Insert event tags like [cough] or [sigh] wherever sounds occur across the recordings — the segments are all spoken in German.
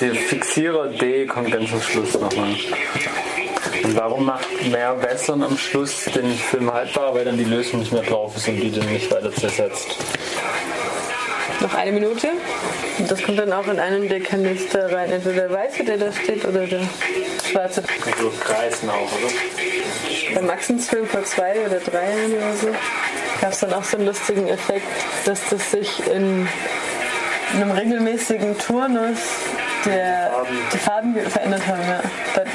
der Fixierer D kommt ganz zum Schluss nochmal. Und warum macht mehr Western am Schluss den Film haltbar? Weil dann die Lösung nicht mehr drauf ist und die dann nicht weiter zersetzt. Noch eine Minute. Und das kommt dann auch in einen der Kanister rein. Entweder der weiße, der da steht, oder der schwarze. Also kreisen auch, oder? Bei Maxens Film vor zwei oder drei Jahren oder so gab es dann auch so einen lustigen Effekt, dass das sich in einem regelmäßigen Turnus der, die Farben verändert haben, ja.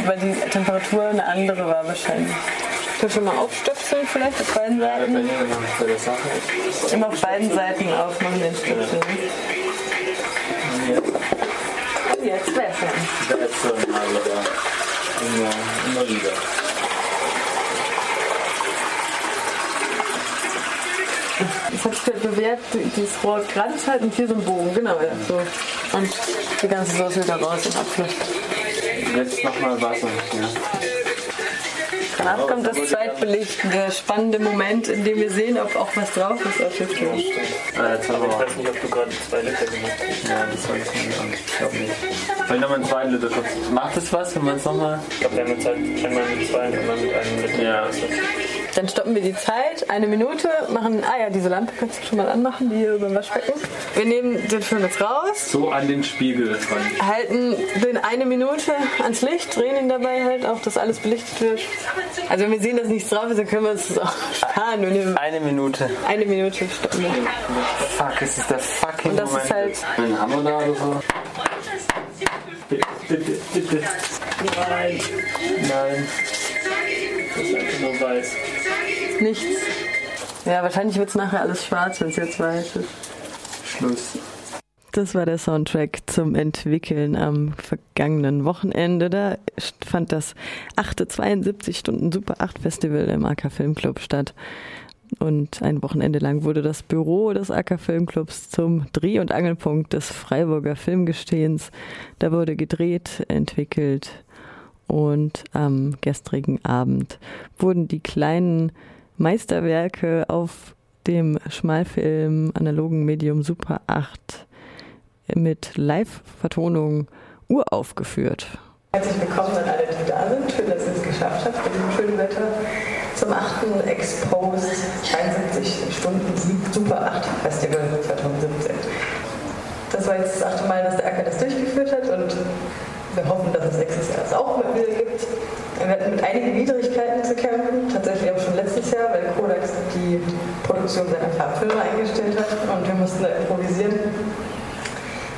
weil die Temperatur eine andere war wahrscheinlich. Können wir mal aufstöpseln vielleicht auf beiden Seiten? Immer auf beiden Seiten aufmachen den Stöpsel. Und jetzt wässern. Wässern mal wieder. Immer, immer wieder. Das hat sich halt bewährt, dieses Rohr gerade ist halt und hier so ein Bogen, genau, ja, so. Und die ganze Soße wieder raus im Abfluss. Jetzt nochmal Wasser. Ja. Danach kommt das Zweitbelichten, der spannende Moment, in dem wir sehen, ob auch was drauf ist auf der Tür. Ah, jetzt haben wir ich weiß nicht, ob du gerade zwei Liter gemacht hast. Ja, das soll ich nicht an. Ich glaube nicht. Vielleicht nochmal einen zweiten Liter. Macht das was, wenn man es nochmal... Ich glaube, wir haben jetzt halt einmal mit zwei und einmal mit einem Liter. Ja. Dann stoppen wir die Zeit, eine Minute, machen, ah ja, diese Lampe kannst du schon mal anmachen, die hier über dem Waschbecken. Wir nehmen den Film jetzt raus. So an den Spiegel dran. Halten den eine Minute ans Licht, drehen ihn dabei halt auch, dass alles belichtet wird. Also wenn wir sehen, dass nichts drauf ist, dann können wir uns das auch [laughs] sparen. Eine Minute. Eine Minute stoppen wir. Fuck, es ist der fucking Und das Moment. ist halt... Einen Hammer da oder so? Bitte, bitte, bitte. Nein. Nein. Das ist einfach nur weiß. Nichts. Ja, wahrscheinlich wird es nachher alles schwarz, wenn es jetzt weiß ist. Schluss. Das war der Soundtrack zum Entwickeln am vergangenen Wochenende. Da fand das 8. 72 Stunden Super 8 Festival im AK Filmclub statt. Und ein Wochenende lang wurde das Büro des AK Filmclubs zum Dreh- und Angelpunkt des Freiburger Filmgestehens. Da wurde gedreht, entwickelt und am gestrigen Abend wurden die kleinen Meisterwerke auf dem Schmalfilm analogen Medium Super 8 mit Live-Vertonung uraufgeführt. Herzlich willkommen an alle, die da sind. Schön, dass ihr es geschafft habt, bei diesem schönen Wetter zum 8. Exposed 73 Stunden Super 8 Festival 2017. Das war jetzt das achte Mal, dass der Acker das durchgeführt hat und wir hoffen, dass es nächstes Jahr es auch wieder gibt. Wir hatten mit einigen Widrigkeiten zu kämpfen, tatsächlich auch schon letztes Jahr, weil Kodak die Produktion seiner Farbfilme eingestellt hat und wir mussten da improvisieren.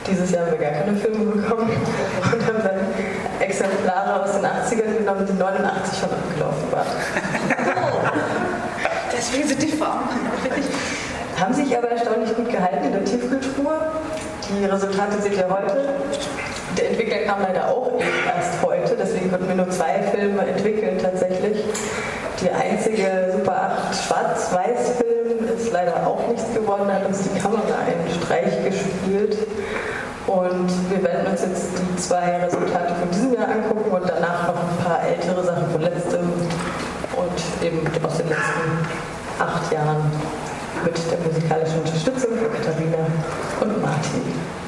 Dieses Jahr haben wir gar keine Filme bekommen und haben dann Exemplare aus den 80ern genommen, die 89 schon abgelaufen waren. Deswegen sind die Farben. Haben sich aber erstaunlich gut gehalten in der Tiefkühltruhe. Die Resultate seht ihr heute. Der Entwickler kam leider auch erst heute, deswegen konnten wir nur zwei Filme entwickeln tatsächlich. Die einzige Super 8 Schwarz-Weiß-Film ist leider auch nichts geworden, hat uns die Kamera einen Streich gespielt. Und wir werden uns jetzt die zwei Resultate von diesem Jahr angucken und danach noch ein paar ältere Sachen von letztem und eben aus den letzten acht Jahren mit der musikalischen Unterstützung von Katharina und Martin.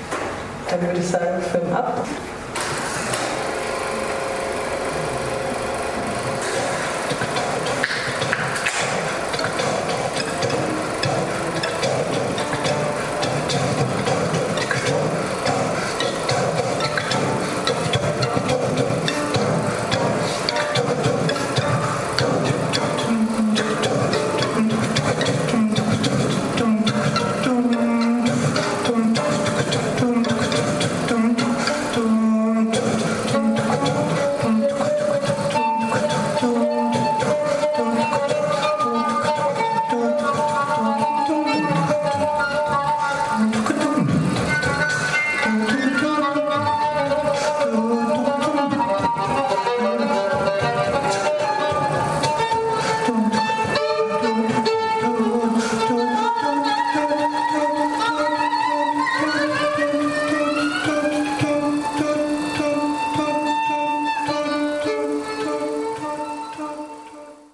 Dann würde ich sagen, Film ab.